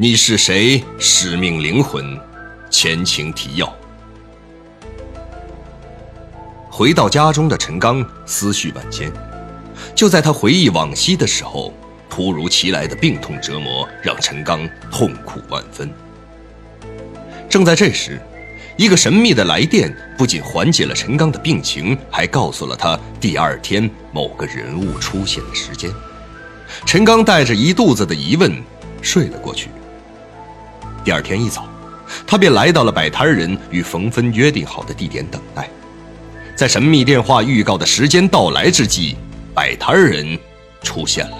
你是谁？使命灵魂，前情提要。回到家中的陈刚思绪万千，就在他回忆往昔的时候，突如其来的病痛折磨让陈刚痛苦万分。正在这时，一个神秘的来电不仅缓解了陈刚的病情，还告诉了他第二天某个人物出现的时间。陈刚带着一肚子的疑问睡了过去。第二天一早，他便来到了摆摊人与冯芬约定好的地点等待。在神秘电话预告的时间到来之际，摆摊人出现了。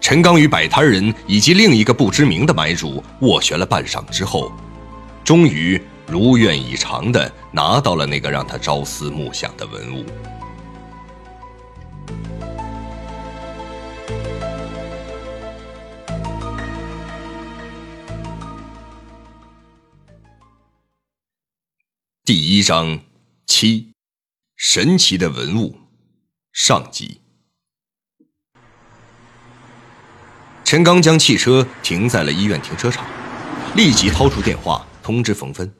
陈刚与摆摊人以及另一个不知名的买主斡旋了半晌之后，终于如愿以偿地拿到了那个让他朝思暮想的文物。第一章七，神奇的文物上集。陈刚将汽车停在了医院停车场，立即掏出电话通知冯芬，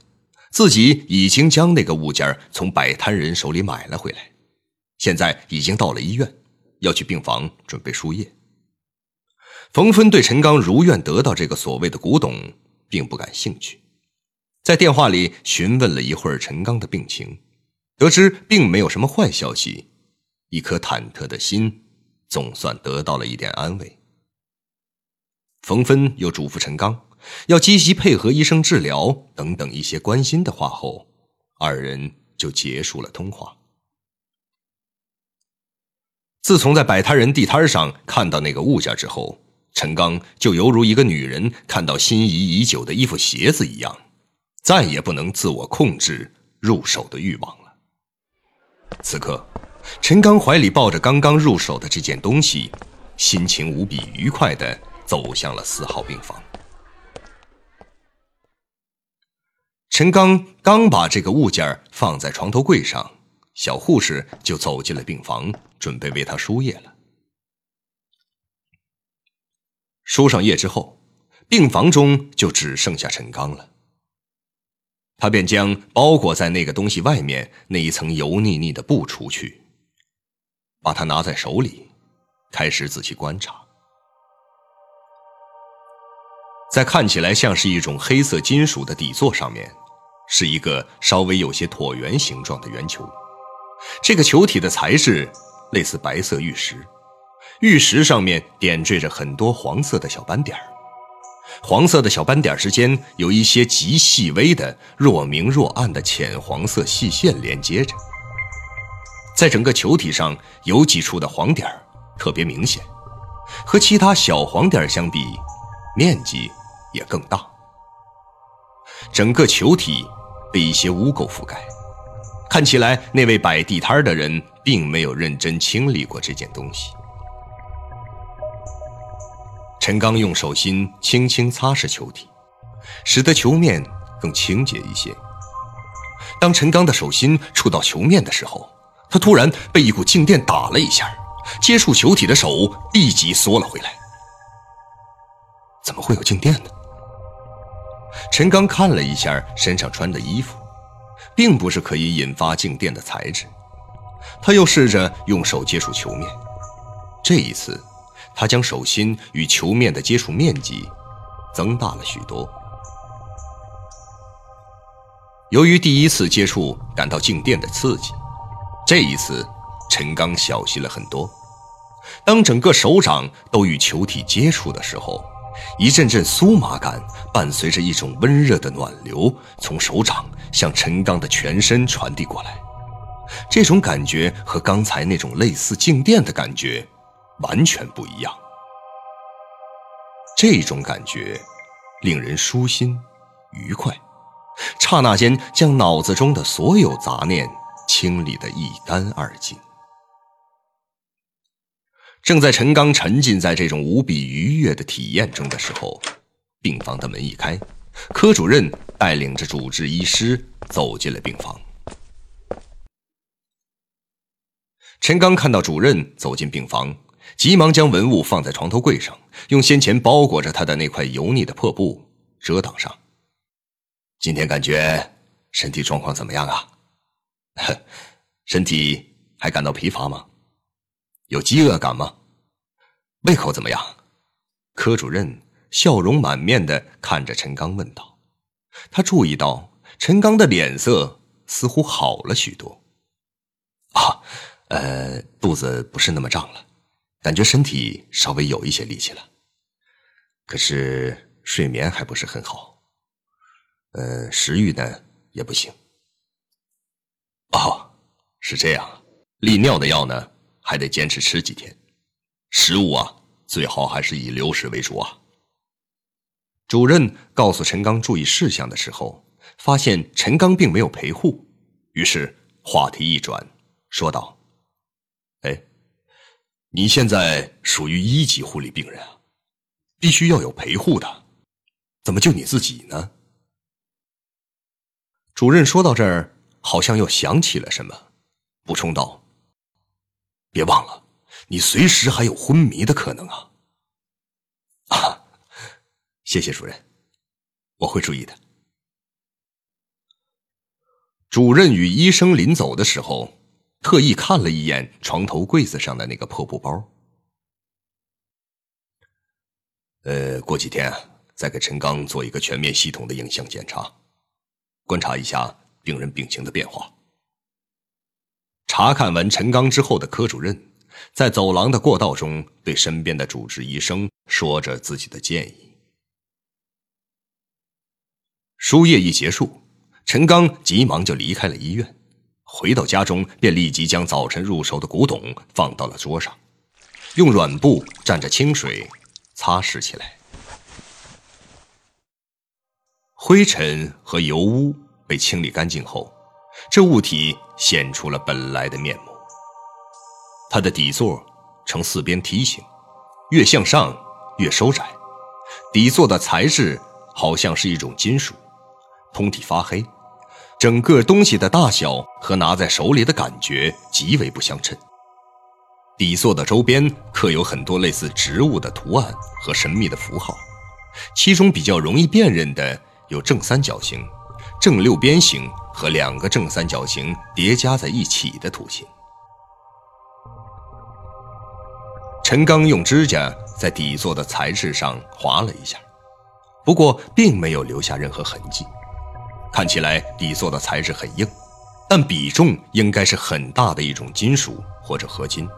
自己已经将那个物件从摆摊人手里买了回来，现在已经到了医院，要去病房准备输液。冯芬对陈刚如愿得到这个所谓的古董并不感兴趣。在电话里询问了一会儿陈刚的病情，得知并没有什么坏消息，一颗忐忑的心总算得到了一点安慰。冯芬又嘱咐陈刚要积极配合医生治疗等等一些关心的话后，二人就结束了通话。自从在摆摊人地摊上看到那个物件之后，陈刚就犹如一个女人看到心仪已久的衣服鞋子一样。再也不能自我控制入手的欲望了。此刻，陈刚怀里抱着刚刚入手的这件东西，心情无比愉快地走向了四号病房。陈刚刚把这个物件放在床头柜上，小护士就走进了病房，准备为他输液了。输上液之后，病房中就只剩下陈刚了。他便将包裹在那个东西外面那一层油腻腻的布除去，把它拿在手里，开始仔细观察。在看起来像是一种黑色金属的底座上面，是一个稍微有些椭圆形状的圆球。这个球体的材质类似白色玉石，玉石上面点缀着很多黄色的小斑点儿。黄色的小斑点之间有一些极细微的、若明若暗的浅黄色细线连接着，在整个球体上有几处的黄点特别明显，和其他小黄点相比，面积也更大。整个球体被一些污垢覆盖，看起来那位摆地摊的人并没有认真清理过这件东西。陈刚用手心轻轻擦拭球体，使得球面更清洁一些。当陈刚的手心触到球面的时候，他突然被一股静电打了一下，接触球体的手立即缩了回来。怎么会有静电呢？陈刚看了一下身上穿的衣服，并不是可以引发静电的材质。他又试着用手接触球面，这一次。他将手心与球面的接触面积增大了许多。由于第一次接触感到静电的刺激，这一次陈刚小心了很多。当整个手掌都与球体接触的时候，一阵阵酥麻感伴随着一种温热的暖流从手掌向陈刚的全身传递过来。这种感觉和刚才那种类似静电的感觉。完全不一样，这种感觉令人舒心、愉快，刹那间将脑子中的所有杂念清理得一干二净。正在陈刚沉浸在这种无比愉悦的体验中的时候，病房的门一开，科主任带领着主治医师走进了病房。陈刚看到主任走进病房。急忙将文物放在床头柜上，用先前包裹着他的那块油腻的破布遮挡上。今天感觉身体状况怎么样啊？身体还感到疲乏吗？有饥饿感吗？胃口怎么样？科主任笑容满面的看着陈刚问道。他注意到陈刚的脸色似乎好了许多。啊，呃，肚子不是那么胀了，感觉身体稍微有一些力气了。可是睡眠还不是很好，呃，食欲呢也不行。哦，是这样，利尿的药呢还得坚持吃几天，食物啊最好还是以流食为主啊。主任告诉陈刚注意事项的时候，发现陈刚并没有陪护，于是话题一转，说道：“哎，你现在属于一级护理病人啊，必须要有陪护的，怎么就你自己呢？”主任说到这儿，好像又想起了什么，补充道：“别忘了，你随时还有昏迷的可能啊。”啊。谢谢主任，我会注意的。主任与医生临走的时候，特意看了一眼床头柜子上的那个破布包。呃，过几天啊再给陈刚做一个全面系统的影像检查，观察一下病人病情的变化。查看完陈刚之后的科主任，在走廊的过道中对身边的主治医生说着自己的建议。输液一结束，陈刚急忙就离开了医院。回到家中，便立即将早晨入手的古董放到了桌上，用软布蘸着清水擦拭起来。灰尘和油污被清理干净后，这物体显出了本来的面目。它的底座呈四边梯形，越向上越收窄。底座的材质好像是一种金属。通体发黑，整个东西的大小和拿在手里的感觉极为不相称。底座的周边刻有很多类似植物的图案和神秘的符号，其中比较容易辨认的有正三角形、正六边形和两个正三角形叠加在一起的图形。陈刚用指甲在底座的材质上划了一下，不过并没有留下任何痕迹。看起来底座的材质很硬，但比重应该是很大的一种金属或者合金。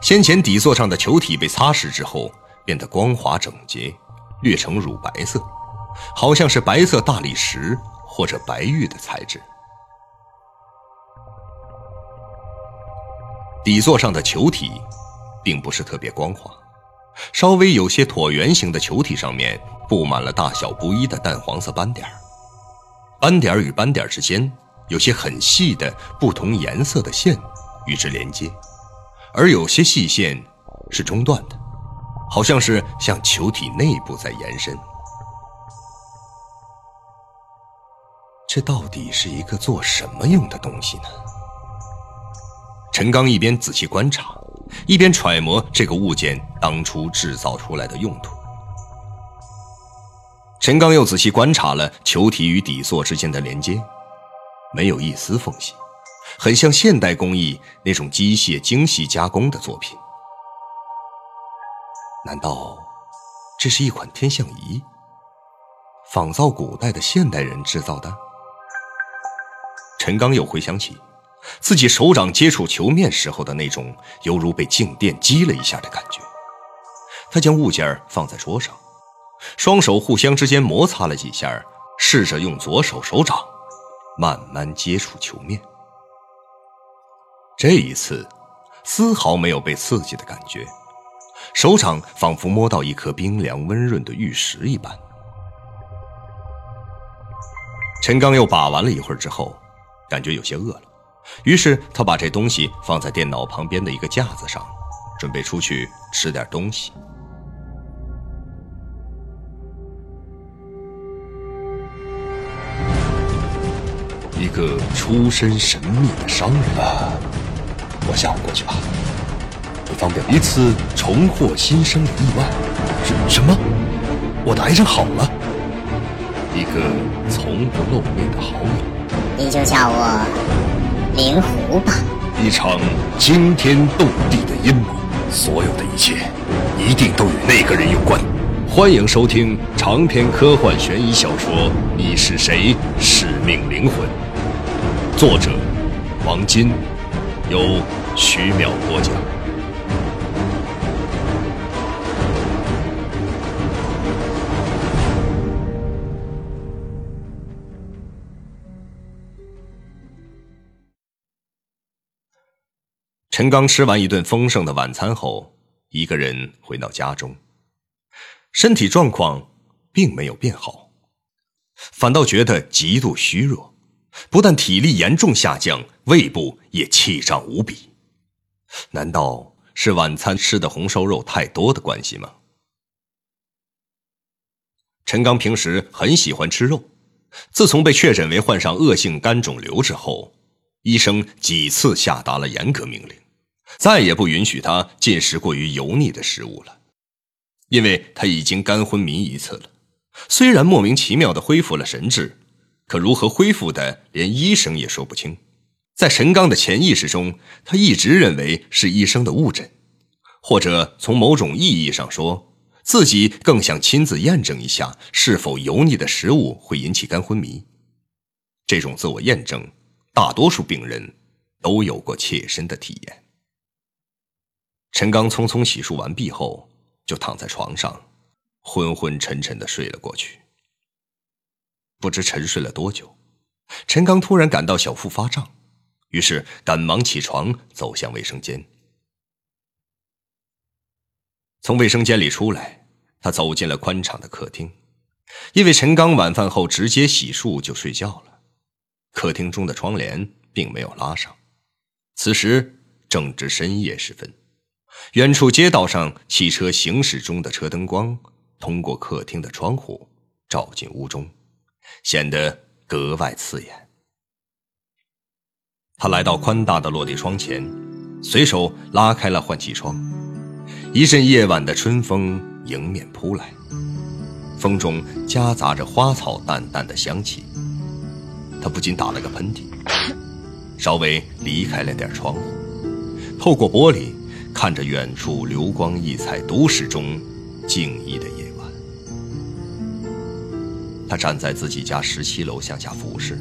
先前底座上的球体被擦拭之后，变得光滑整洁，略呈乳白色，好像是白色大理石或者白玉的材质。底座上的球体并不是特别光滑，稍微有些椭圆形的球体上面布满了大小不一的淡黄色斑点儿。斑点与斑点之间有些很细的不同颜色的线与之连接，而有些细线是中断的，好像是向球体内部在延伸。这到底是一个做什么用的东西呢？陈刚一边仔细观察，一边揣摩这个物件当初制造出来的用途。陈刚又仔细观察了球体与底座之间的连接，没有一丝缝隙，很像现代工艺那种机械精细加工的作品。难道这是一款天象仪，仿造古代的现代人制造的？陈刚又回想起自己手掌接触球面时候的那种犹如被静电击了一下的感觉，他将物件放在桌上。双手互相之间摩擦了几下，试着用左手手掌慢慢接触球面。这一次，丝毫没有被刺激的感觉，手掌仿佛摸到一颗冰凉温润的玉石一般。陈刚又把玩了一会儿之后，感觉有些饿了，于是他把这东西放在电脑旁边的一个架子上，准备出去吃点东西。个出身神秘的商人，我下午过去吧。方便一次重获新生的意外。什什么？我的癌症好了？一个从不露面的好友，你就叫我灵狐吧。一场惊天动地的阴谋，所有的一切一定都与那个人有关。欢迎收听长篇科幻悬疑小说《你是谁？使命灵魂》，作者王金，由徐淼播讲。陈刚吃完一顿丰盛的晚餐后，一个人回到家中，身体状况并没有变好，反倒觉得极度虚弱，不但体力严重下降，胃部也气胀无比。难道是晚餐吃的红烧肉太多的关系吗？陈刚平时很喜欢吃肉，自从被确诊为患上恶性肝肿瘤之后，医生几次下达了严格命令。再也不允许他进食过于油腻的食物了，因为他已经肝昏迷一次了。虽然莫名其妙的恢复了神智，可如何恢复的，连医生也说不清。在陈刚的潜意识中，他一直认为是医生的误诊，或者从某种意义上说，自己更想亲自验证一下是否油腻的食物会引起肝昏迷。这种自我验证，大多数病人都有过切身的体验。陈刚匆匆洗漱完毕后，就躺在床上，昏昏沉沉的睡了过去。不知沉睡了多久，陈刚突然感到小腹发胀，于是赶忙起床走向卫生间。从卫生间里出来，他走进了宽敞的客厅，因为陈刚晚饭后直接洗漱就睡觉了，客厅中的窗帘并没有拉上。此时正值深夜时分。远处街道上汽车行驶中的车灯光，通过客厅的窗户照进屋中，显得格外刺眼。他来到宽大的落地窗前，随手拉开了换气窗。一阵夜晚的春风迎面扑来，风中夹杂着花草淡淡的香气。他不禁打了个喷嚏，稍微离开了点窗户，透过玻璃。看着远处流光溢彩都市中静谧的夜，他站在自己家十七楼向下俯视，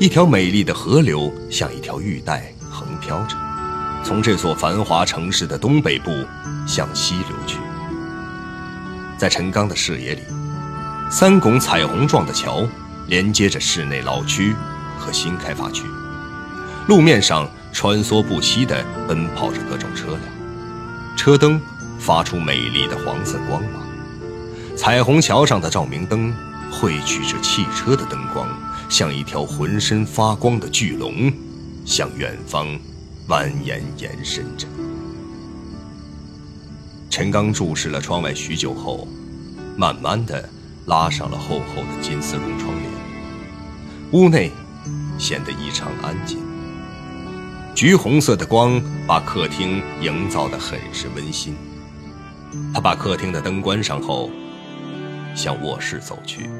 一条美丽的河流像一条玉带横飘着，从这座繁华城市的东北部向西流去。在陈刚的视野里，三拱彩虹状的桥连接着市内老区和新开发区，路面上。穿梭不息地奔跑着各种车辆，车灯发出美丽的黄色光芒，彩虹桥上的照明灯汇聚着汽车的灯光，像一条浑身发光的巨龙，向远方蜿蜒延伸着。陈刚注视了窗外许久后，慢慢的拉上了厚厚的金丝绒窗帘，屋内显得异常安静。橘红色的光把客厅营造得很是温馨。他把客厅的灯关上后，向卧室走去。